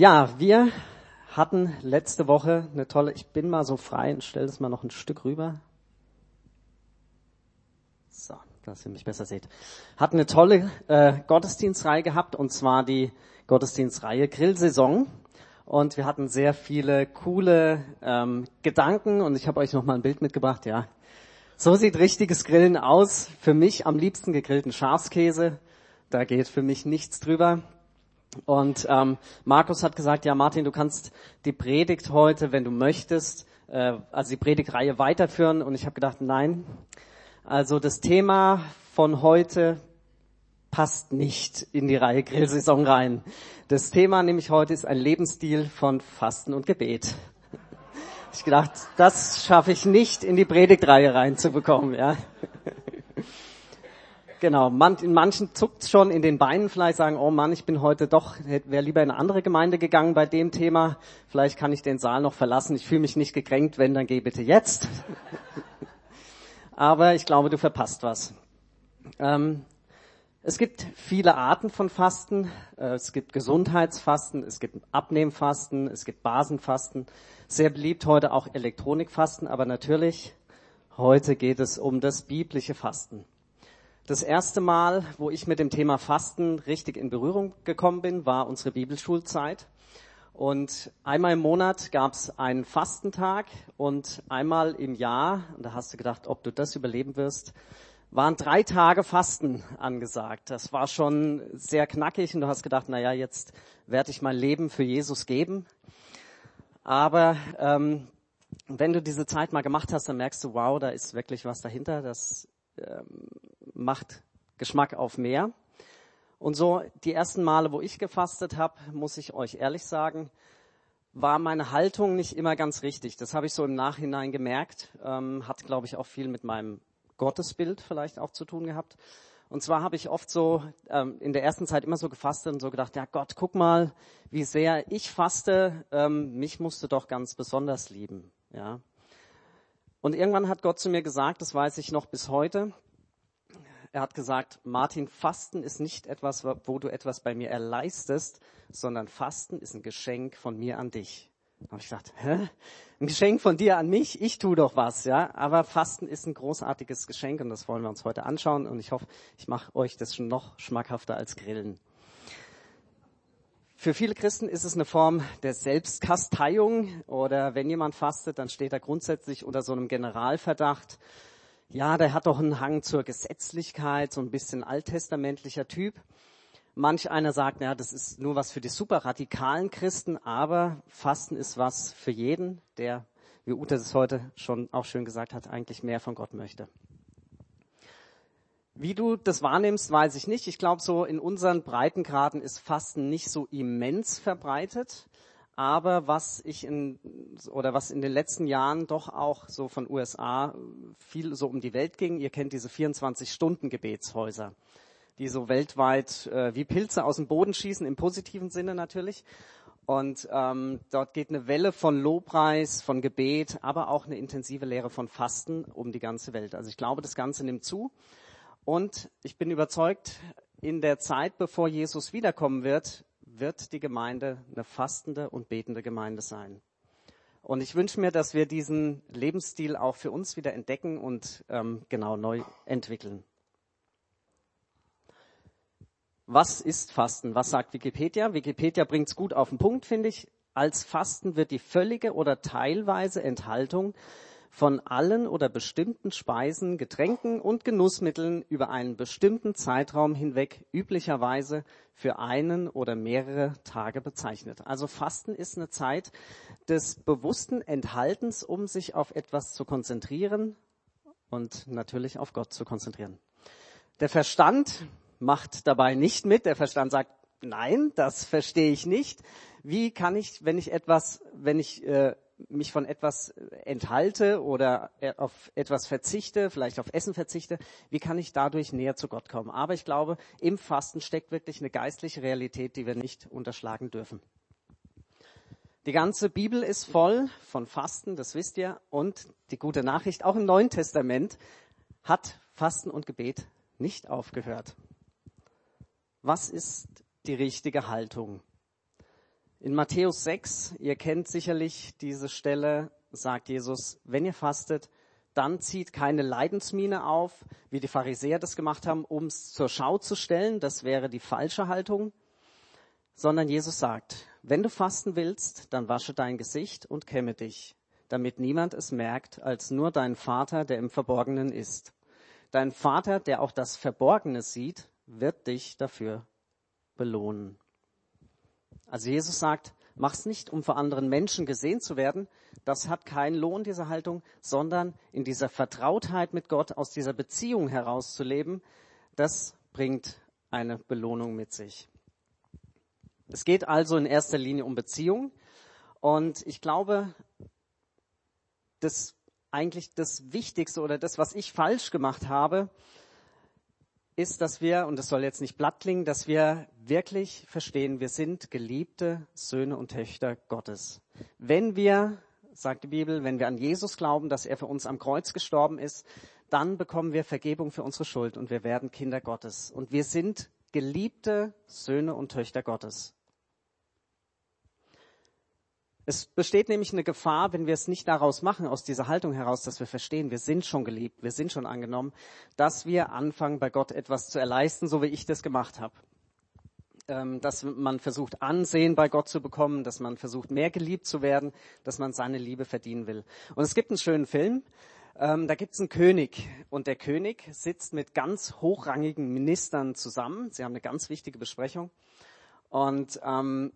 Ja, wir hatten letzte Woche eine tolle, ich bin mal so frei und stelle es mal noch ein Stück rüber. So, dass ihr mich besser seht. Hatten eine tolle äh, Gottesdienstreihe gehabt und zwar die Gottesdienstreihe Grillsaison. Und wir hatten sehr viele coole ähm, Gedanken und ich habe euch noch mal ein Bild mitgebracht. Ja, so sieht richtiges Grillen aus. Für mich am liebsten gegrillten Schafskäse. Da geht für mich nichts drüber. Und ähm, Markus hat gesagt, ja Martin, du kannst die Predigt heute, wenn du möchtest, äh, also die Predigtreihe weiterführen. Und ich habe gedacht, nein. Also das Thema von heute passt nicht in die Reihe Grillsaison rein. Das Thema nämlich heute ist ein Lebensstil von Fasten und Gebet. Ich gedacht, das schaffe ich nicht in die Predigtreihe reinzubekommen, ja. Genau, man, in manchen zuckt schon in den Beinen, vielleicht sagen, oh Mann, ich bin heute doch, wäre lieber in eine andere Gemeinde gegangen bei dem Thema. Vielleicht kann ich den Saal noch verlassen. Ich fühle mich nicht gekränkt, wenn, dann geh bitte jetzt. Aber ich glaube, du verpasst was. Ähm, es gibt viele Arten von Fasten. Äh, es gibt Gesundheitsfasten, es gibt Abnehmfasten, es gibt Basenfasten. Sehr beliebt heute auch Elektronikfasten, aber natürlich heute geht es um das biblische Fasten. Das erste Mal, wo ich mit dem Thema Fasten richtig in Berührung gekommen bin, war unsere Bibelschulzeit. Und einmal im Monat gab es einen Fastentag und einmal im Jahr, und da hast du gedacht, ob du das überleben wirst, waren drei Tage Fasten angesagt. Das war schon sehr knackig und du hast gedacht, naja, jetzt werde ich mein Leben für Jesus geben. Aber ähm, wenn du diese Zeit mal gemacht hast, dann merkst du, wow, da ist wirklich was dahinter. Das macht Geschmack auf mehr. Und so die ersten Male, wo ich gefastet habe, muss ich euch ehrlich sagen, war meine Haltung nicht immer ganz richtig. Das habe ich so im Nachhinein gemerkt. Ähm, hat, glaube ich, auch viel mit meinem Gottesbild vielleicht auch zu tun gehabt. Und zwar habe ich oft so ähm, in der ersten Zeit immer so gefastet und so gedacht, ja Gott, guck mal, wie sehr ich faste. Ähm, mich musst du doch ganz besonders lieben. Ja. Und irgendwann hat Gott zu mir gesagt, das weiß ich noch bis heute, er hat gesagt, Martin, Fasten ist nicht etwas, wo du etwas bei mir erleistest, sondern Fasten ist ein Geschenk von mir an dich. Da habe ich gesagt, hä? Ein Geschenk von dir an mich? Ich tu doch was, ja. Aber Fasten ist ein großartiges Geschenk und das wollen wir uns heute anschauen und ich hoffe, ich mache euch das schon noch schmackhafter als Grillen. Für viele Christen ist es eine Form der Selbstkasteiung oder wenn jemand fastet, dann steht er grundsätzlich unter so einem Generalverdacht, ja, der hat doch einen Hang zur Gesetzlichkeit, so ein bisschen alttestamentlicher Typ. Manch einer sagt, ja, das ist nur was für die super radikalen Christen, aber Fasten ist was für jeden, der, wie Ute es heute schon auch schön gesagt hat, eigentlich mehr von Gott möchte. Wie du das wahrnimmst, weiß ich nicht. Ich glaube, so in unseren Breitengraden ist Fasten nicht so immens verbreitet. Aber was ich in, oder was in den letzten Jahren doch auch so von USA viel so um die Welt ging, ihr kennt diese 24-Stunden-Gebetshäuser, die so weltweit äh, wie Pilze aus dem Boden schießen, im positiven Sinne natürlich. Und ähm, dort geht eine Welle von Lobpreis, von Gebet, aber auch eine intensive Lehre von Fasten um die ganze Welt. Also ich glaube, das Ganze nimmt zu. Und ich bin überzeugt, in der Zeit, bevor Jesus wiederkommen wird, wird die Gemeinde eine fastende und betende Gemeinde sein. Und ich wünsche mir, dass wir diesen Lebensstil auch für uns wieder entdecken und ähm, genau neu entwickeln. Was ist Fasten? Was sagt Wikipedia? Wikipedia bringt es gut auf den Punkt, finde ich. Als Fasten wird die völlige oder teilweise Enthaltung von allen oder bestimmten Speisen, Getränken und Genussmitteln über einen bestimmten Zeitraum hinweg üblicherweise für einen oder mehrere Tage bezeichnet. Also Fasten ist eine Zeit des bewussten Enthaltens, um sich auf etwas zu konzentrieren und natürlich auf Gott zu konzentrieren. Der Verstand macht dabei nicht mit. Der Verstand sagt, nein, das verstehe ich nicht. Wie kann ich, wenn ich etwas, wenn ich äh, mich von etwas enthalte oder auf etwas verzichte, vielleicht auf Essen verzichte, wie kann ich dadurch näher zu Gott kommen? Aber ich glaube, im Fasten steckt wirklich eine geistliche Realität, die wir nicht unterschlagen dürfen. Die ganze Bibel ist voll von Fasten, das wisst ihr. Und die gute Nachricht, auch im Neuen Testament hat Fasten und Gebet nicht aufgehört. Was ist die richtige Haltung? In Matthäus 6, ihr kennt sicherlich diese Stelle, sagt Jesus, wenn ihr fastet, dann zieht keine Leidensmiene auf, wie die Pharisäer das gemacht haben, um es zur Schau zu stellen. Das wäre die falsche Haltung. Sondern Jesus sagt, wenn du fasten willst, dann wasche dein Gesicht und kämme dich, damit niemand es merkt, als nur dein Vater, der im Verborgenen ist. Dein Vater, der auch das Verborgene sieht, wird dich dafür belohnen. Also Jesus sagt, mach's nicht, um vor anderen Menschen gesehen zu werden. Das hat keinen Lohn, diese Haltung, sondern in dieser Vertrautheit mit Gott, aus dieser Beziehung herauszuleben, das bringt eine Belohnung mit sich. Es geht also in erster Linie um Beziehung. Und ich glaube, das eigentlich das Wichtigste oder das, was ich falsch gemacht habe, ist, dass wir, und das soll jetzt nicht platt klingen, dass wir wirklich verstehen, wir sind geliebte Söhne und Töchter Gottes. Wenn wir, sagt die Bibel, wenn wir an Jesus glauben, dass er für uns am Kreuz gestorben ist, dann bekommen wir Vergebung für unsere Schuld und wir werden Kinder Gottes. Und wir sind geliebte Söhne und Töchter Gottes. Es besteht nämlich eine Gefahr, wenn wir es nicht daraus machen, aus dieser Haltung heraus, dass wir verstehen, wir sind schon geliebt, wir sind schon angenommen, dass wir anfangen, bei Gott etwas zu erleisten, so wie ich das gemacht habe. Ähm, dass man versucht, Ansehen bei Gott zu bekommen, dass man versucht, mehr geliebt zu werden, dass man seine Liebe verdienen will. Und es gibt einen schönen Film, ähm, da gibt es einen König und der König sitzt mit ganz hochrangigen Ministern zusammen. Sie haben eine ganz wichtige Besprechung. Und ähm,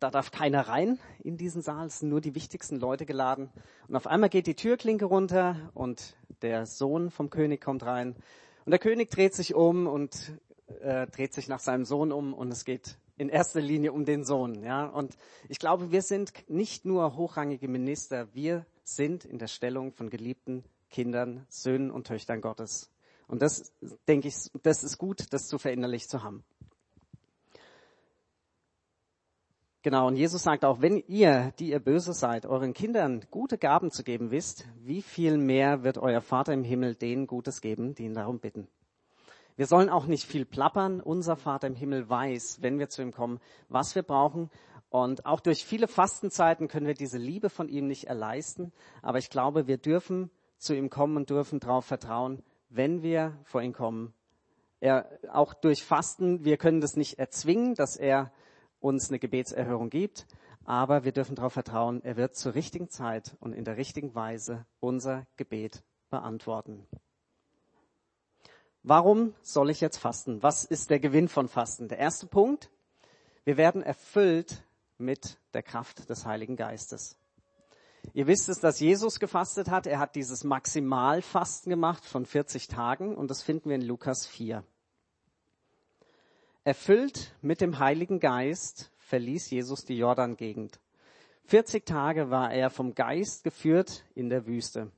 da darf keiner rein in diesen Saal, es sind nur die wichtigsten Leute geladen. Und auf einmal geht die Türklinke runter und der Sohn vom König kommt rein. Und der König dreht sich um und äh, dreht sich nach seinem Sohn um und es geht in erster Linie um den Sohn. Ja? Und ich glaube, wir sind nicht nur hochrangige Minister, wir sind in der Stellung von geliebten Kindern, Söhnen und Töchtern Gottes. Und das, denke ich, das ist gut, das zu verinnerlicht zu haben. Genau, und Jesus sagt auch, wenn ihr, die ihr böse seid, euren Kindern gute Gaben zu geben wisst, wie viel mehr wird euer Vater im Himmel denen Gutes geben, die ihn darum bitten. Wir sollen auch nicht viel plappern. Unser Vater im Himmel weiß, wenn wir zu ihm kommen, was wir brauchen. Und auch durch viele Fastenzeiten können wir diese Liebe von ihm nicht erleisten. Aber ich glaube, wir dürfen zu ihm kommen und dürfen darauf vertrauen, wenn wir vor ihn kommen. Er, auch durch Fasten, wir können das nicht erzwingen, dass er uns eine Gebetserhörung gibt, aber wir dürfen darauf vertrauen, er wird zur richtigen Zeit und in der richtigen Weise unser Gebet beantworten. Warum soll ich jetzt fasten? Was ist der Gewinn von Fasten? Der erste Punkt, wir werden erfüllt mit der Kraft des Heiligen Geistes. Ihr wisst es, dass Jesus gefastet hat. Er hat dieses Maximalfasten gemacht von 40 Tagen und das finden wir in Lukas 4. Erfüllt mit dem Heiligen Geist verließ Jesus die Jordan-Gegend. 40 Tage war er vom Geist geführt in der Wüste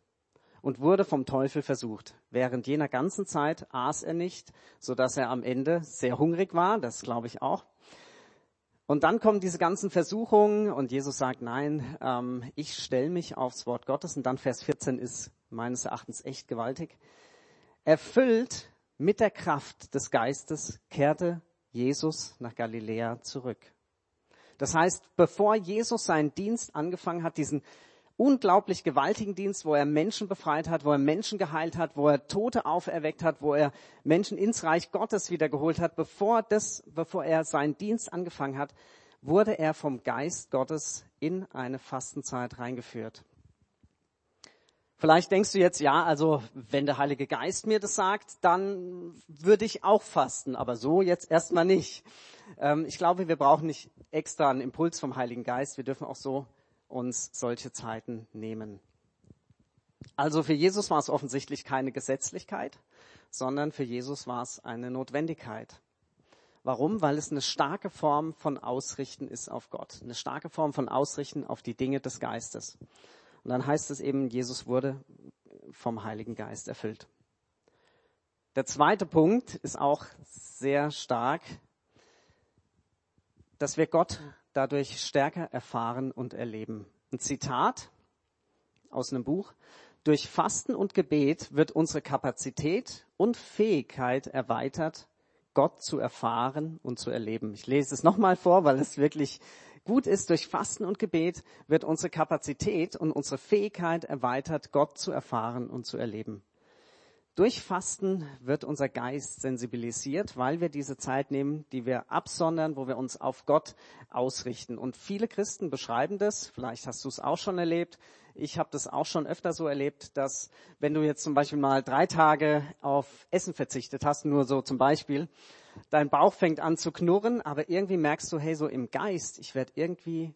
und wurde vom Teufel versucht. Während jener ganzen Zeit aß er nicht, so dass er am Ende sehr hungrig war, das glaube ich auch. Und dann kommen diese ganzen Versuchungen und Jesus sagt, nein, ähm, ich stelle mich aufs Wort Gottes. Und dann Vers 14 ist meines Erachtens echt gewaltig. Erfüllt mit der Kraft des Geistes kehrte Jesus nach Galiläa zurück. Das heißt, bevor Jesus seinen Dienst angefangen hat, diesen unglaublich gewaltigen Dienst, wo er Menschen befreit hat, wo er Menschen geheilt hat, wo er Tote auferweckt hat, wo er Menschen ins Reich Gottes wiedergeholt hat, bevor das, bevor er seinen Dienst angefangen hat, wurde er vom Geist Gottes in eine Fastenzeit reingeführt. Vielleicht denkst du jetzt, ja, also wenn der Heilige Geist mir das sagt, dann würde ich auch fasten, aber so jetzt erstmal nicht. Ähm, ich glaube, wir brauchen nicht extra einen Impuls vom Heiligen Geist, wir dürfen auch so uns solche Zeiten nehmen. Also für Jesus war es offensichtlich keine Gesetzlichkeit, sondern für Jesus war es eine Notwendigkeit. Warum? Weil es eine starke Form von Ausrichten ist auf Gott, eine starke Form von Ausrichten auf die Dinge des Geistes. Und dann heißt es eben, Jesus wurde vom Heiligen Geist erfüllt. Der zweite Punkt ist auch sehr stark, dass wir Gott dadurch stärker erfahren und erleben. Ein Zitat aus einem Buch. Durch Fasten und Gebet wird unsere Kapazität und Fähigkeit erweitert, Gott zu erfahren und zu erleben. Ich lese es nochmal vor, weil es wirklich gut ist, durch Fasten und Gebet wird unsere Kapazität und unsere Fähigkeit erweitert, Gott zu erfahren und zu erleben. Durch Fasten wird unser Geist sensibilisiert, weil wir diese Zeit nehmen, die wir absondern, wo wir uns auf Gott ausrichten. Und viele Christen beschreiben das, vielleicht hast du es auch schon erlebt, ich habe das auch schon öfter so erlebt, dass wenn du jetzt zum Beispiel mal drei Tage auf Essen verzichtet hast, nur so zum Beispiel, dein Bauch fängt an zu knurren, aber irgendwie merkst du, hey, so im Geist, ich werde irgendwie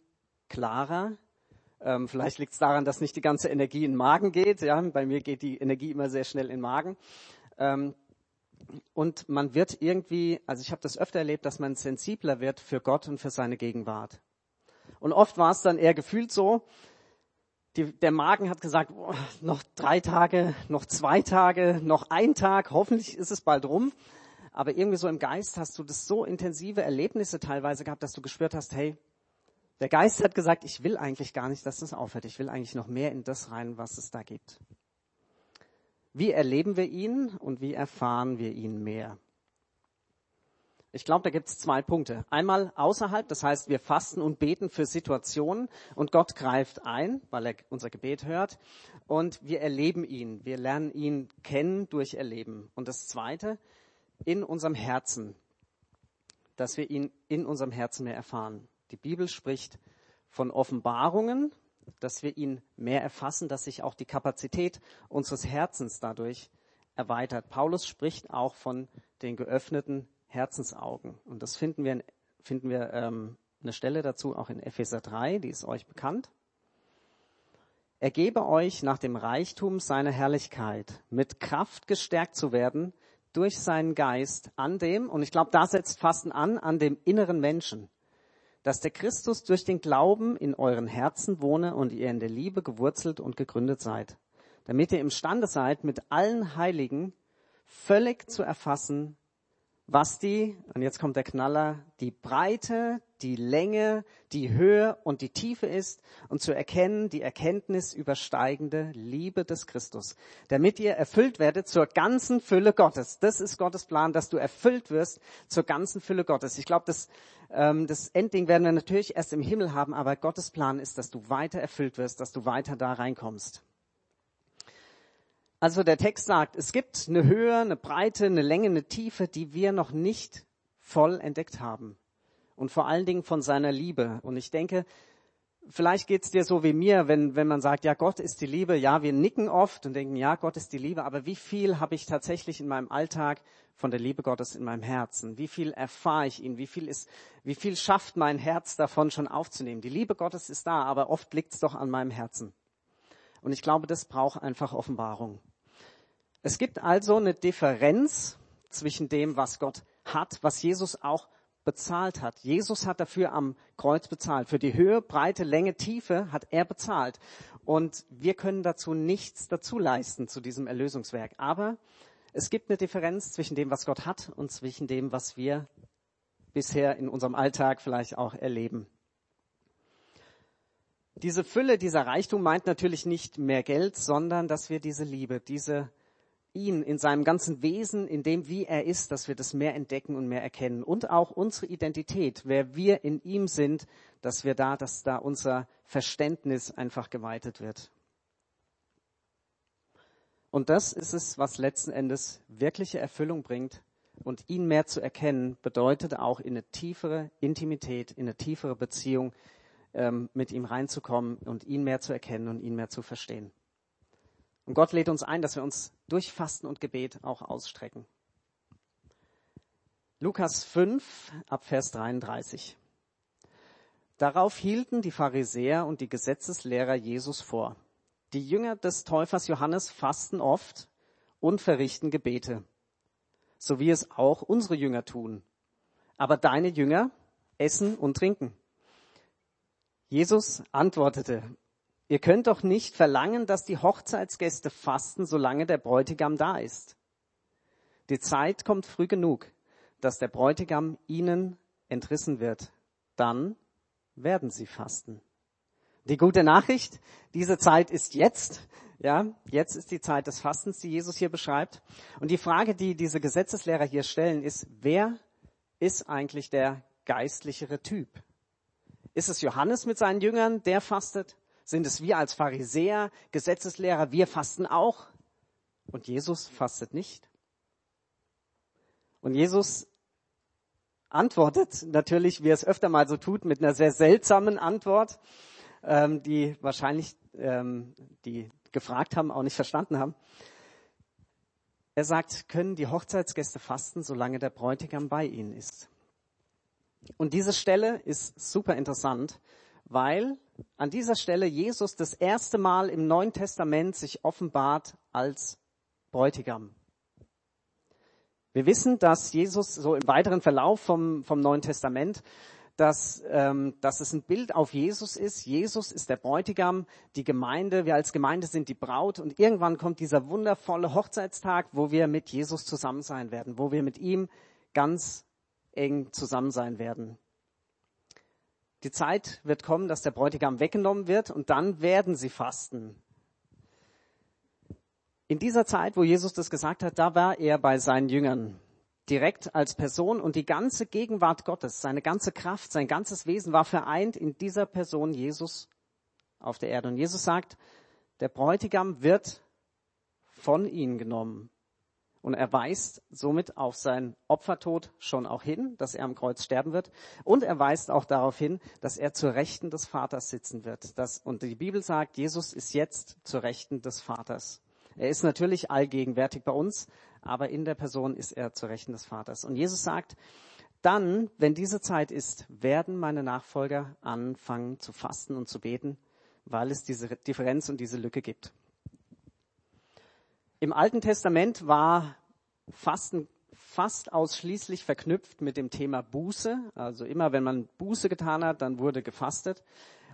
klarer, ähm, vielleicht liegt es daran, dass nicht die ganze Energie in den Magen geht. Ja, bei mir geht die Energie immer sehr schnell in den Magen. Ähm, und man wird irgendwie, also ich habe das öfter erlebt, dass man sensibler wird für Gott und für seine Gegenwart. Und oft war es dann eher gefühlt so, die, der Magen hat gesagt, oh, noch drei Tage, noch zwei Tage, noch ein Tag, hoffentlich ist es bald rum. Aber irgendwie so im Geist hast du das so intensive Erlebnisse teilweise gehabt, dass du gespürt hast, hey, der Geist hat gesagt, ich will eigentlich gar nicht, dass das aufhört. Ich will eigentlich noch mehr in das rein, was es da gibt. Wie erleben wir ihn und wie erfahren wir ihn mehr? Ich glaube, da gibt es zwei Punkte. Einmal außerhalb, das heißt, wir fasten und beten für Situationen und Gott greift ein, weil er unser Gebet hört. Und wir erleben ihn, wir lernen ihn kennen durch Erleben. Und das Zweite, in unserem Herzen, dass wir ihn in unserem Herzen mehr erfahren. Die Bibel spricht von Offenbarungen, dass wir ihn mehr erfassen, dass sich auch die Kapazität unseres Herzens dadurch erweitert. Paulus spricht auch von den geöffneten Herzensaugen. Und das finden wir, finden wir ähm, eine Stelle dazu auch in Epheser 3, die ist euch bekannt. Er gebe euch nach dem Reichtum seiner Herrlichkeit mit Kraft gestärkt zu werden durch seinen Geist an dem, und ich glaube, da setzt Fasten an, an dem inneren Menschen dass der Christus durch den Glauben in euren Herzen wohne und ihr in der Liebe gewurzelt und gegründet seid, damit ihr imstande seid, mit allen Heiligen völlig zu erfassen, was die, und jetzt kommt der Knaller, die Breite, die Länge, die Höhe und die Tiefe ist und zu erkennen die Erkenntnis übersteigende Liebe des Christus, damit ihr erfüllt werdet zur ganzen Fülle Gottes. Das ist Gottes Plan, dass du erfüllt wirst zur ganzen Fülle Gottes. Ich glaube, das, ähm, das Endding werden wir natürlich erst im Himmel haben, aber Gottes Plan ist, dass du weiter erfüllt wirst, dass du weiter da reinkommst. Also der Text sagt, es gibt eine Höhe, eine Breite, eine Länge, eine Tiefe, die wir noch nicht voll entdeckt haben. Und vor allen Dingen von seiner Liebe. Und ich denke, vielleicht geht's dir so wie mir, wenn, wenn man sagt, ja, Gott ist die Liebe. Ja, wir nicken oft und denken, ja, Gott ist die Liebe. Aber wie viel habe ich tatsächlich in meinem Alltag von der Liebe Gottes in meinem Herzen? Wie viel erfahre ich ihn? Wie viel ist, wie viel schafft mein Herz davon schon aufzunehmen? Die Liebe Gottes ist da, aber oft liegt's doch an meinem Herzen. Und ich glaube, das braucht einfach Offenbarung. Es gibt also eine Differenz zwischen dem, was Gott hat, was Jesus auch bezahlt hat. Jesus hat dafür am Kreuz bezahlt. Für die Höhe, Breite, Länge, Tiefe hat er bezahlt. Und wir können dazu nichts dazu leisten zu diesem Erlösungswerk. Aber es gibt eine Differenz zwischen dem, was Gott hat und zwischen dem, was wir bisher in unserem Alltag vielleicht auch erleben. Diese Fülle, dieser Reichtum meint natürlich nicht mehr Geld, sondern dass wir diese Liebe, diese ihn in seinem ganzen Wesen, in dem, wie er ist, dass wir das mehr entdecken und mehr erkennen. Und auch unsere Identität, wer wir in ihm sind, dass wir da, dass da unser Verständnis einfach geweitet wird. Und das ist es, was letzten Endes wirkliche Erfüllung bringt. Und ihn mehr zu erkennen, bedeutet auch in eine tiefere Intimität, in eine tiefere Beziehung ähm, mit ihm reinzukommen und ihn mehr zu erkennen und ihn mehr zu verstehen. Und Gott lädt uns ein, dass wir uns durch Fasten und Gebet auch ausstrecken. Lukas 5 ab Vers 33. Darauf hielten die Pharisäer und die Gesetzeslehrer Jesus vor. Die Jünger des Täufers Johannes fasten oft und verrichten Gebete, so wie es auch unsere Jünger tun. Aber deine Jünger essen und trinken. Jesus antwortete, Ihr könnt doch nicht verlangen, dass die Hochzeitsgäste fasten, solange der Bräutigam da ist. Die Zeit kommt früh genug, dass der Bräutigam ihnen entrissen wird. Dann werden sie fasten. Die gute Nachricht, diese Zeit ist jetzt. Ja, jetzt ist die Zeit des Fastens, die Jesus hier beschreibt. Und die Frage, die diese Gesetzeslehrer hier stellen, ist, wer ist eigentlich der geistlichere Typ? Ist es Johannes mit seinen Jüngern, der fastet? Sind es wir als Pharisäer, Gesetzeslehrer, wir fasten auch? Und Jesus fastet nicht? Und Jesus antwortet natürlich, wie er es öfter mal so tut, mit einer sehr seltsamen Antwort, ähm, die wahrscheinlich ähm, die gefragt haben, auch nicht verstanden haben. Er sagt, können die Hochzeitsgäste fasten, solange der Bräutigam bei ihnen ist? Und diese Stelle ist super interessant, weil an dieser Stelle Jesus das erste Mal im Neuen Testament sich offenbart als Bräutigam. Wir wissen, dass Jesus so im weiteren Verlauf vom, vom Neuen Testament, dass, ähm, dass es ein Bild auf Jesus ist. Jesus ist der Bräutigam, die Gemeinde, wir als Gemeinde sind die Braut und irgendwann kommt dieser wundervolle Hochzeitstag, wo wir mit Jesus zusammen sein werden, wo wir mit ihm ganz eng zusammen sein werden. Die Zeit wird kommen, dass der Bräutigam weggenommen wird und dann werden sie fasten. In dieser Zeit, wo Jesus das gesagt hat, da war er bei seinen Jüngern direkt als Person und die ganze Gegenwart Gottes, seine ganze Kraft, sein ganzes Wesen war vereint in dieser Person Jesus auf der Erde. Und Jesus sagt, der Bräutigam wird von ihnen genommen. Und er weist somit auf seinen Opfertod schon auch hin, dass er am Kreuz sterben wird. Und er weist auch darauf hin, dass er zur Rechten des Vaters sitzen wird. Das, und die Bibel sagt, Jesus ist jetzt zur Rechten des Vaters. Er ist natürlich allgegenwärtig bei uns, aber in der Person ist er zur Rechten des Vaters. Und Jesus sagt, dann, wenn diese Zeit ist, werden meine Nachfolger anfangen zu fasten und zu beten, weil es diese Differenz und diese Lücke gibt. Im Alten Testament war Fasten fast ausschließlich verknüpft mit dem Thema Buße. Also immer wenn man Buße getan hat, dann wurde gefastet.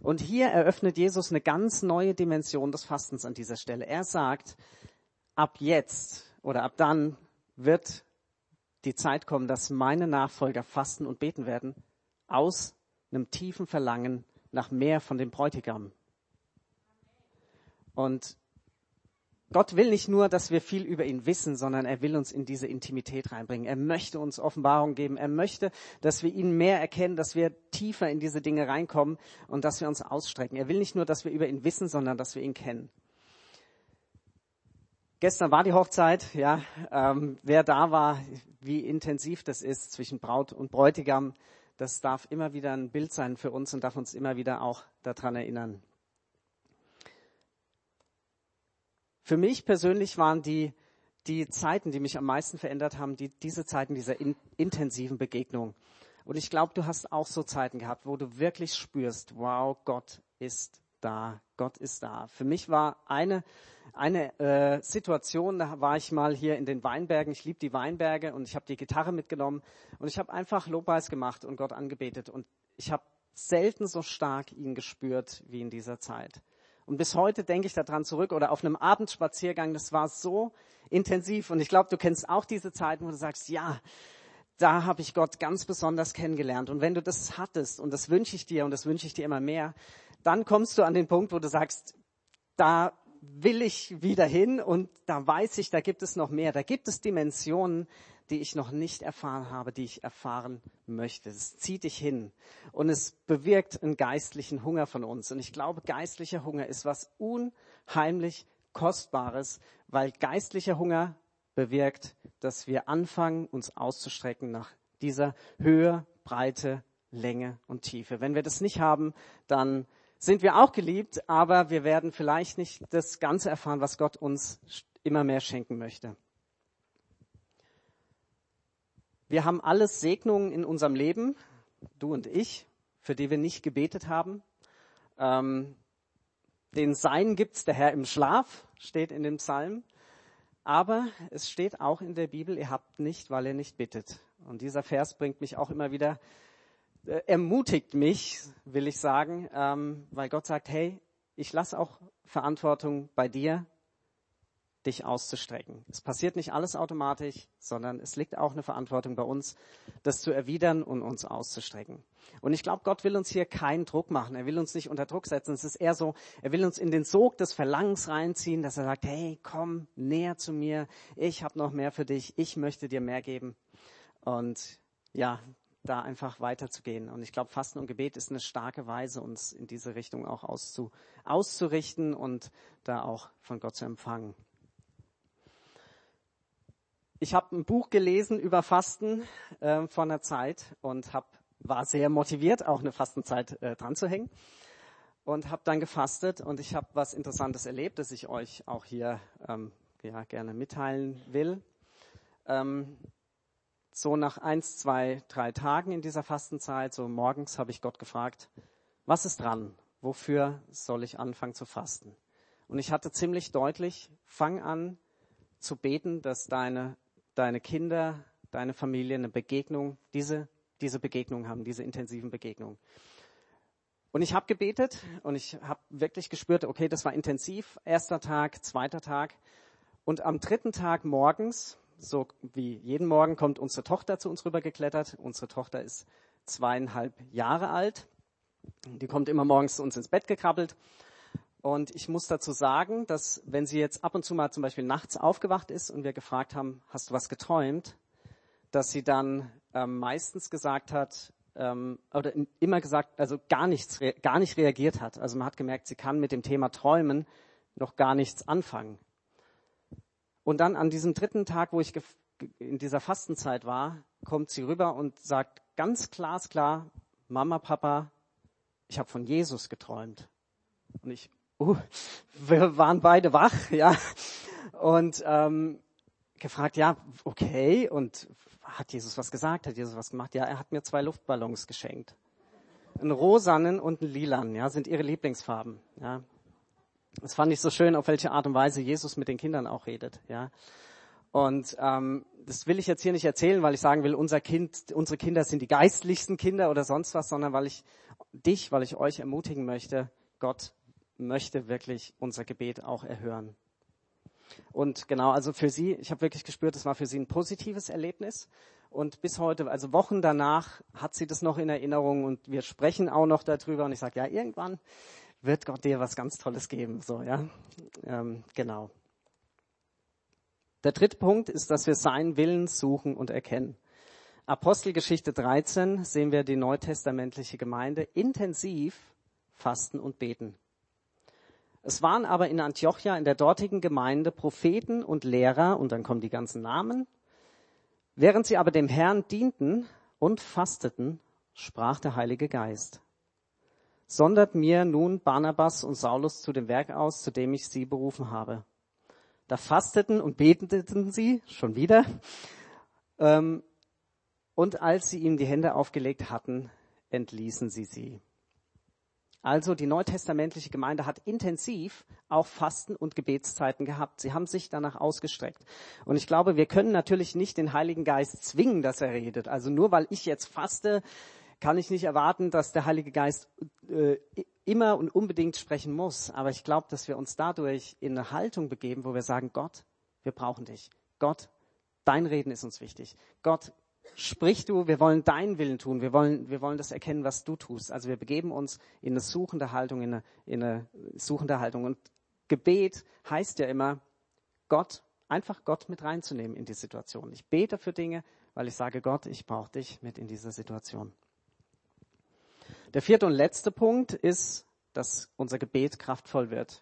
Und hier eröffnet Jesus eine ganz neue Dimension des Fastens an dieser Stelle. Er sagt, ab jetzt oder ab dann wird die Zeit kommen, dass meine Nachfolger fasten und beten werden aus einem tiefen Verlangen nach mehr von dem Bräutigam. Und Gott will nicht nur, dass wir viel über ihn wissen, sondern er will uns in diese Intimität reinbringen. Er möchte uns Offenbarung geben. Er möchte, dass wir ihn mehr erkennen, dass wir tiefer in diese Dinge reinkommen und dass wir uns ausstrecken. Er will nicht nur, dass wir über ihn wissen, sondern dass wir ihn kennen. Gestern war die Hochzeit, ja. Ähm, wer da war, wie intensiv das ist zwischen Braut und Bräutigam, das darf immer wieder ein Bild sein für uns und darf uns immer wieder auch daran erinnern. Für mich persönlich waren die, die Zeiten, die mich am meisten verändert haben, die, diese Zeiten dieser in, intensiven Begegnung. Und ich glaube, du hast auch so Zeiten gehabt, wo du wirklich spürst, wow, Gott ist da, Gott ist da. Für mich war eine, eine äh, Situation, da war ich mal hier in den Weinbergen, ich liebe die Weinberge und ich habe die Gitarre mitgenommen und ich habe einfach Lobpreis gemacht und Gott angebetet und ich habe selten so stark ihn gespürt wie in dieser Zeit. Und bis heute denke ich daran zurück oder auf einem Abendspaziergang, das war so intensiv. Und ich glaube, du kennst auch diese Zeiten, wo du sagst, ja, da habe ich Gott ganz besonders kennengelernt. Und wenn du das hattest, und das wünsche ich dir und das wünsche ich dir immer mehr, dann kommst du an den Punkt, wo du sagst, da will ich wieder hin und da weiß ich, da gibt es noch mehr. Da gibt es Dimensionen, die ich noch nicht erfahren habe, die ich erfahren möchte. Es zieht dich hin und es bewirkt einen geistlichen Hunger von uns. Und ich glaube, geistlicher Hunger ist was unheimlich Kostbares, weil geistlicher Hunger bewirkt, dass wir anfangen, uns auszustrecken nach dieser Höhe, Breite, Länge und Tiefe. Wenn wir das nicht haben, dann sind wir auch geliebt, aber wir werden vielleicht nicht das Ganze erfahren, was Gott uns immer mehr schenken möchte. Wir haben alles Segnungen in unserem Leben, du und ich, für die wir nicht gebetet haben. Ähm, den Sein gibt's der Herr im Schlaf, steht in dem Psalm. Aber es steht auch in der Bibel, ihr habt nicht, weil ihr nicht bittet. Und dieser Vers bringt mich auch immer wieder, ermutigt mich, will ich sagen, ähm, weil Gott sagt, hey, ich lasse auch Verantwortung bei dir, dich auszustrecken. Es passiert nicht alles automatisch, sondern es liegt auch eine Verantwortung bei uns, das zu erwidern und uns auszustrecken. Und ich glaube, Gott will uns hier keinen Druck machen. Er will uns nicht unter Druck setzen. Es ist eher so, er will uns in den Sog des Verlangens reinziehen, dass er sagt, hey, komm näher zu mir. Ich habe noch mehr für dich. Ich möchte dir mehr geben. Und ja, da einfach weiterzugehen. Und ich glaube, Fasten und Gebet ist eine starke Weise, uns in diese Richtung auch auszu, auszurichten und da auch von Gott zu empfangen. Ich habe ein Buch gelesen über Fasten äh, vor einer Zeit und hab, war sehr motiviert, auch eine Fastenzeit äh, dran zu hängen und habe dann gefastet und ich habe was Interessantes erlebt, das ich euch auch hier ähm, ja, gerne mitteilen will. Ähm, so nach eins, zwei, drei Tagen in dieser Fastenzeit, so morgens habe ich Gott gefragt, was ist dran? Wofür soll ich anfangen zu fasten? Und ich hatte ziemlich deutlich, fang an zu beten, dass deine, deine Kinder, deine Familie eine Begegnung, diese, diese Begegnung haben, diese intensiven Begegnungen. Und ich habe gebetet und ich habe wirklich gespürt, okay, das war intensiv. Erster Tag, zweiter Tag. Und am dritten Tag morgens, so wie jeden Morgen, kommt unsere Tochter zu uns rübergeklettert. Unsere Tochter ist zweieinhalb Jahre alt. Die kommt immer morgens zu uns ins Bett gekrabbelt. Und ich muss dazu sagen, dass wenn sie jetzt ab und zu mal zum Beispiel nachts aufgewacht ist und wir gefragt haben, hast du was geträumt, dass sie dann ähm, meistens gesagt hat, ähm, oder immer gesagt, also gar nichts, gar nicht reagiert hat. Also man hat gemerkt, sie kann mit dem Thema Träumen noch gar nichts anfangen. Und dann an diesem dritten Tag, wo ich in dieser Fastenzeit war, kommt sie rüber und sagt ganz glasklar, Mama, Papa, ich habe von Jesus geträumt. Und ich, uh, wir waren beide wach, ja. Und ähm, gefragt, ja, okay, und hat Jesus was gesagt? Hat Jesus was gemacht? Ja, er hat mir zwei Luftballons geschenkt. Einen rosanen und einen lilan, ja, sind ihre Lieblingsfarben, ja. Das fand ich so schön, auf welche Art und Weise Jesus mit den Kindern auch redet, ja. Und ähm, das will ich jetzt hier nicht erzählen, weil ich sagen will, unser Kind, unsere Kinder sind die geistlichsten Kinder oder sonst was, sondern weil ich dich, weil ich euch ermutigen möchte, Gott möchte wirklich unser Gebet auch erhören. Und genau, also für sie, ich habe wirklich gespürt, es war für sie ein positives Erlebnis. Und bis heute, also Wochen danach, hat sie das noch in Erinnerung und wir sprechen auch noch darüber. Und ich sage, ja, irgendwann wird Gott dir was ganz Tolles geben. So, ja, ähm, genau. Der dritte Punkt ist, dass wir seinen Willen suchen und erkennen. Apostelgeschichte 13 sehen wir die neutestamentliche Gemeinde intensiv fasten und beten. Es waren aber in Antiochia, in der dortigen Gemeinde, Propheten und Lehrer, und dann kommen die ganzen Namen. Während sie aber dem Herrn dienten und fasteten, sprach der Heilige Geist. Sondert mir nun Barnabas und Saulus zu dem Werk aus, zu dem ich sie berufen habe. Da fasteten und beteten sie schon wieder. Ähm, und als sie ihm die Hände aufgelegt hatten, entließen sie sie. Also die neutestamentliche Gemeinde hat intensiv auch Fasten und Gebetszeiten gehabt. Sie haben sich danach ausgestreckt. Und ich glaube, wir können natürlich nicht den Heiligen Geist zwingen, dass er redet. Also nur weil ich jetzt faste, kann ich nicht erwarten, dass der Heilige Geist äh, immer und unbedingt sprechen muss. Aber ich glaube, dass wir uns dadurch in eine Haltung begeben, wo wir sagen, Gott, wir brauchen dich. Gott, dein Reden ist uns wichtig. Gott, sprich du, wir wollen deinen Willen tun, wir wollen, wir wollen das erkennen, was du tust. Also wir begeben uns in eine suchende Haltung, in eine, in eine suchende Haltung. Und Gebet heißt ja immer, Gott, einfach Gott mit reinzunehmen in die Situation. Ich bete für Dinge, weil ich sage, Gott, ich brauche dich mit in dieser Situation. Der vierte und letzte Punkt ist, dass unser Gebet kraftvoll wird.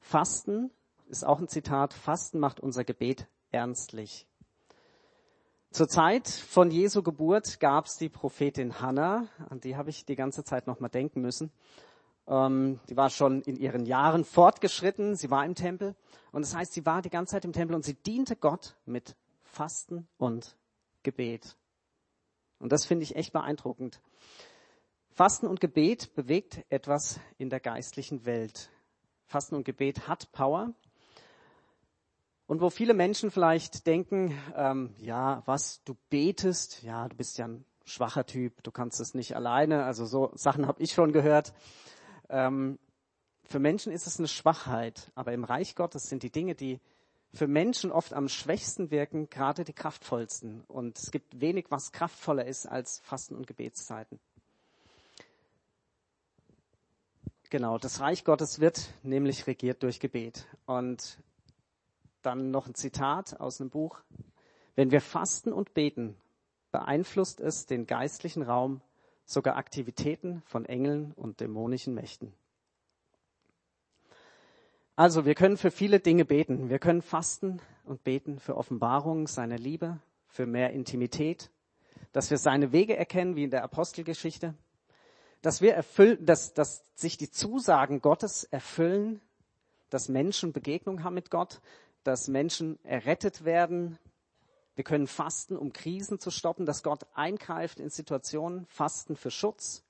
Fasten ist auch ein Zitat, Fasten macht unser Gebet ernstlich. Zur Zeit von Jesu Geburt gab es die Prophetin Hannah, an die habe ich die ganze Zeit noch mal denken müssen. Ähm, die war schon in ihren Jahren fortgeschritten, sie war im Tempel und das heißt, sie war die ganze Zeit im Tempel und sie diente Gott mit Fasten und Gebet. Und das finde ich echt beeindruckend. Fasten und Gebet bewegt etwas in der geistlichen Welt. Fasten und Gebet hat Power. Und wo viele Menschen vielleicht denken, ähm, ja, was du betest, ja, du bist ja ein schwacher Typ, du kannst es nicht alleine. Also so Sachen habe ich schon gehört. Ähm, für Menschen ist es eine Schwachheit, aber im Reich Gottes sind die Dinge, die für Menschen oft am schwächsten wirken, gerade die kraftvollsten. Und es gibt wenig, was kraftvoller ist als Fasten und Gebetszeiten. Genau, das Reich Gottes wird nämlich regiert durch Gebet. Und dann noch ein Zitat aus einem Buch. Wenn wir fasten und beten, beeinflusst es den geistlichen Raum, sogar Aktivitäten von Engeln und dämonischen Mächten. Also, wir können für viele Dinge beten. Wir können fasten und beten für Offenbarung seiner Liebe, für mehr Intimität, dass wir seine Wege erkennen, wie in der Apostelgeschichte, dass wir erfüllen, dass, dass sich die Zusagen Gottes erfüllen, dass Menschen Begegnung haben mit Gott, dass Menschen errettet werden. Wir können fasten, um Krisen zu stoppen, dass Gott eingreift in Situationen, fasten für Schutz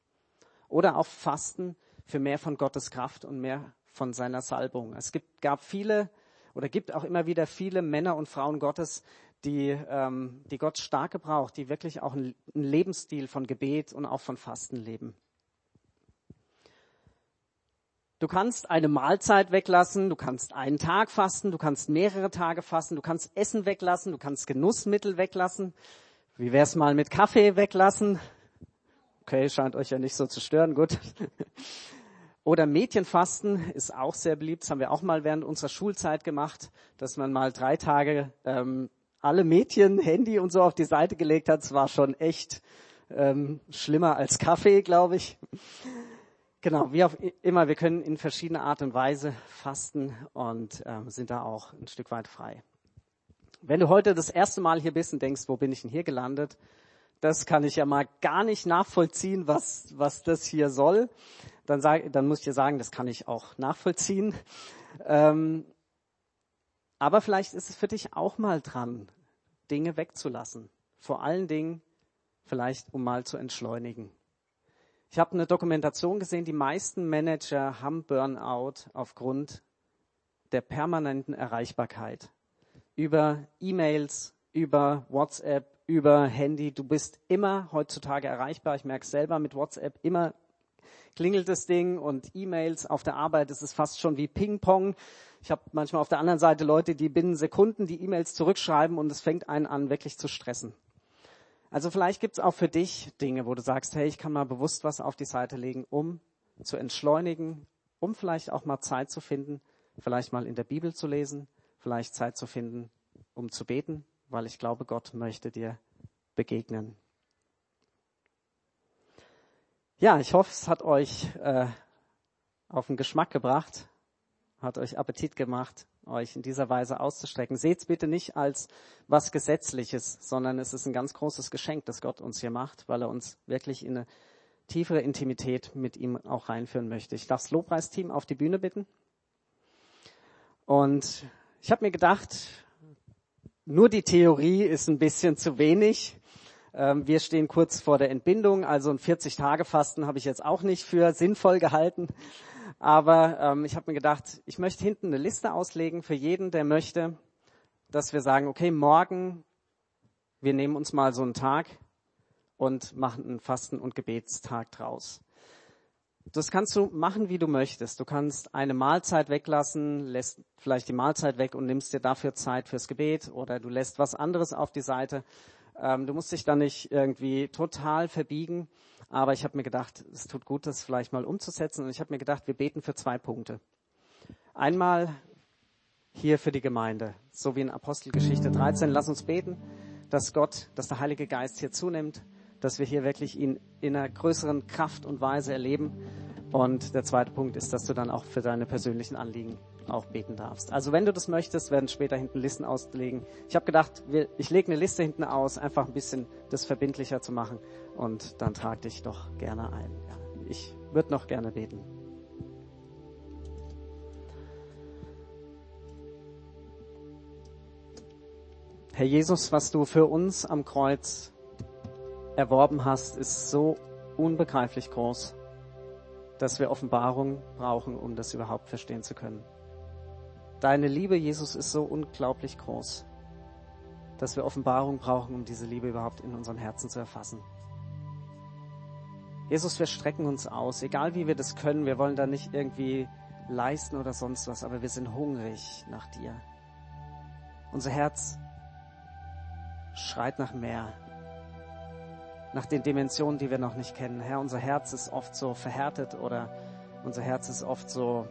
oder auch fasten für mehr von Gottes Kraft und mehr von seiner Salbung. Es gibt, gab viele oder gibt auch immer wieder viele Männer und Frauen Gottes, die, ähm, die Gott stark gebraucht, die wirklich auch einen Lebensstil von Gebet und auch von Fasten leben. Du kannst eine Mahlzeit weglassen, du kannst einen Tag fasten, du kannst mehrere Tage fasten, du kannst Essen weglassen, du kannst Genussmittel weglassen. Wie wär's mal mit Kaffee weglassen? Okay, scheint euch ja nicht so zu stören, gut. Oder Mädchenfasten ist auch sehr beliebt. Das haben wir auch mal während unserer Schulzeit gemacht, dass man mal drei Tage ähm, alle Mädchen Handy und so auf die Seite gelegt hat. Es war schon echt ähm, schlimmer als Kaffee, glaube ich. Genau, wie auch immer, wir können in verschiedener Art und Weise fasten und ähm, sind da auch ein Stück weit frei. Wenn du heute das erste Mal hier bist und denkst, wo bin ich denn hier gelandet? Das kann ich ja mal gar nicht nachvollziehen, was, was das hier soll dann, sag, dann muss ich dir sagen, das kann ich auch nachvollziehen. Ähm, aber vielleicht ist es für dich auch mal dran, Dinge wegzulassen. Vor allen Dingen vielleicht, um mal zu entschleunigen. Ich habe eine Dokumentation gesehen, die meisten Manager haben Burnout aufgrund der permanenten Erreichbarkeit. Über E-Mails, über WhatsApp, über Handy. Du bist immer heutzutage erreichbar. Ich merke selber mit WhatsApp immer klingelt das Ding und E-Mails auf der Arbeit, das ist fast schon wie Ping-Pong. Ich habe manchmal auf der anderen Seite Leute, die binnen Sekunden die E-Mails zurückschreiben und es fängt einen an, wirklich zu stressen. Also vielleicht gibt es auch für dich Dinge, wo du sagst, hey, ich kann mal bewusst was auf die Seite legen, um zu entschleunigen, um vielleicht auch mal Zeit zu finden, vielleicht mal in der Bibel zu lesen, vielleicht Zeit zu finden, um zu beten, weil ich glaube, Gott möchte dir begegnen. Ja, ich hoffe, es hat euch äh, auf den Geschmack gebracht, hat euch Appetit gemacht, euch in dieser Weise auszustrecken. Seht's bitte nicht als was Gesetzliches, sondern es ist ein ganz großes Geschenk, das Gott uns hier macht, weil er uns wirklich in eine tiefere Intimität mit ihm auch reinführen möchte. Ich darf das Lobpreisteam auf die Bühne bitten. Und ich habe mir gedacht, nur die Theorie ist ein bisschen zu wenig. Ähm, wir stehen kurz vor der Entbindung, also ein 40-Tage-Fasten habe ich jetzt auch nicht für sinnvoll gehalten. Aber ähm, ich habe mir gedacht, ich möchte hinten eine Liste auslegen für jeden, der möchte, dass wir sagen, okay, morgen, wir nehmen uns mal so einen Tag und machen einen Fasten- und Gebetstag draus. Das kannst du machen, wie du möchtest. Du kannst eine Mahlzeit weglassen, lässt vielleicht die Mahlzeit weg und nimmst dir dafür Zeit fürs Gebet oder du lässt was anderes auf die Seite. Ähm, du musst dich da nicht irgendwie total verbiegen. Aber ich habe mir gedacht, es tut gut, das vielleicht mal umzusetzen. Und ich habe mir gedacht, wir beten für zwei Punkte. Einmal hier für die Gemeinde, so wie in Apostelgeschichte 13. Lass uns beten, dass Gott, dass der Heilige Geist hier zunimmt, dass wir hier wirklich ihn in einer größeren Kraft und Weise erleben. Und der zweite Punkt ist, dass du dann auch für deine persönlichen Anliegen auch beten darfst. Also wenn du das möchtest, werden später hinten Listen auslegen. Ich habe gedacht, ich lege eine Liste hinten aus, einfach ein bisschen das verbindlicher zu machen und dann trag dich doch gerne ein. Ich würde noch gerne beten. Herr Jesus, was du für uns am Kreuz erworben hast, ist so unbegreiflich groß, dass wir Offenbarung brauchen, um das überhaupt verstehen zu können. Deine Liebe, Jesus, ist so unglaublich groß, dass wir Offenbarung brauchen, um diese Liebe überhaupt in unseren Herzen zu erfassen. Jesus, wir strecken uns aus, egal wie wir das können. Wir wollen da nicht irgendwie leisten oder sonst was, aber wir sind hungrig nach dir. Unser Herz schreit nach mehr, nach den Dimensionen, die wir noch nicht kennen. Herr, unser Herz ist oft so verhärtet oder unser Herz ist oft so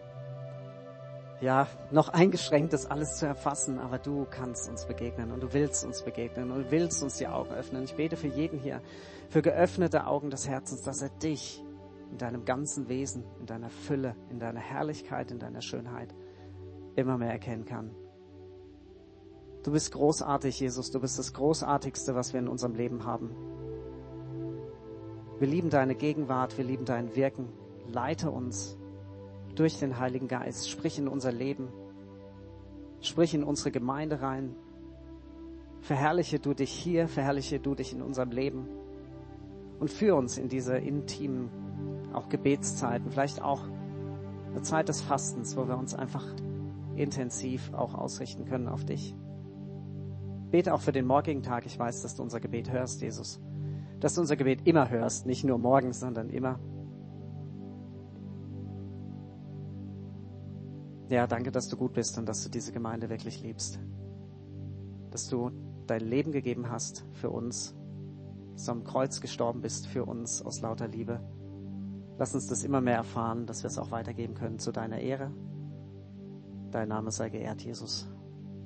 ja, noch eingeschränkt ist, alles zu erfassen, aber du kannst uns begegnen und du willst uns begegnen und du willst uns die Augen öffnen. Ich bete für jeden hier, für geöffnete Augen des Herzens, dass er dich in deinem ganzen Wesen, in deiner Fülle, in deiner Herrlichkeit, in deiner Schönheit immer mehr erkennen kann. Du bist großartig, Jesus, du bist das Großartigste, was wir in unserem Leben haben. Wir lieben deine Gegenwart, wir lieben dein Wirken. Leite uns durch den Heiligen Geist. Sprich in unser Leben. Sprich in unsere Gemeinde rein. Verherrliche du dich hier, verherrliche du dich in unserem Leben. Und führe uns in diese intimen, auch Gebetszeiten, vielleicht auch eine Zeit des Fastens, wo wir uns einfach intensiv auch ausrichten können auf dich. Bete auch für den morgigen Tag. Ich weiß, dass du unser Gebet hörst, Jesus. Dass du unser Gebet immer hörst, nicht nur morgens, sondern immer. Ja, danke, dass du gut bist und dass du diese Gemeinde wirklich liebst. Dass du dein Leben gegeben hast für uns, dass du am Kreuz gestorben bist für uns aus lauter Liebe. Lass uns das immer mehr erfahren, dass wir es auch weitergeben können zu deiner Ehre. Dein Name sei geehrt, Jesus.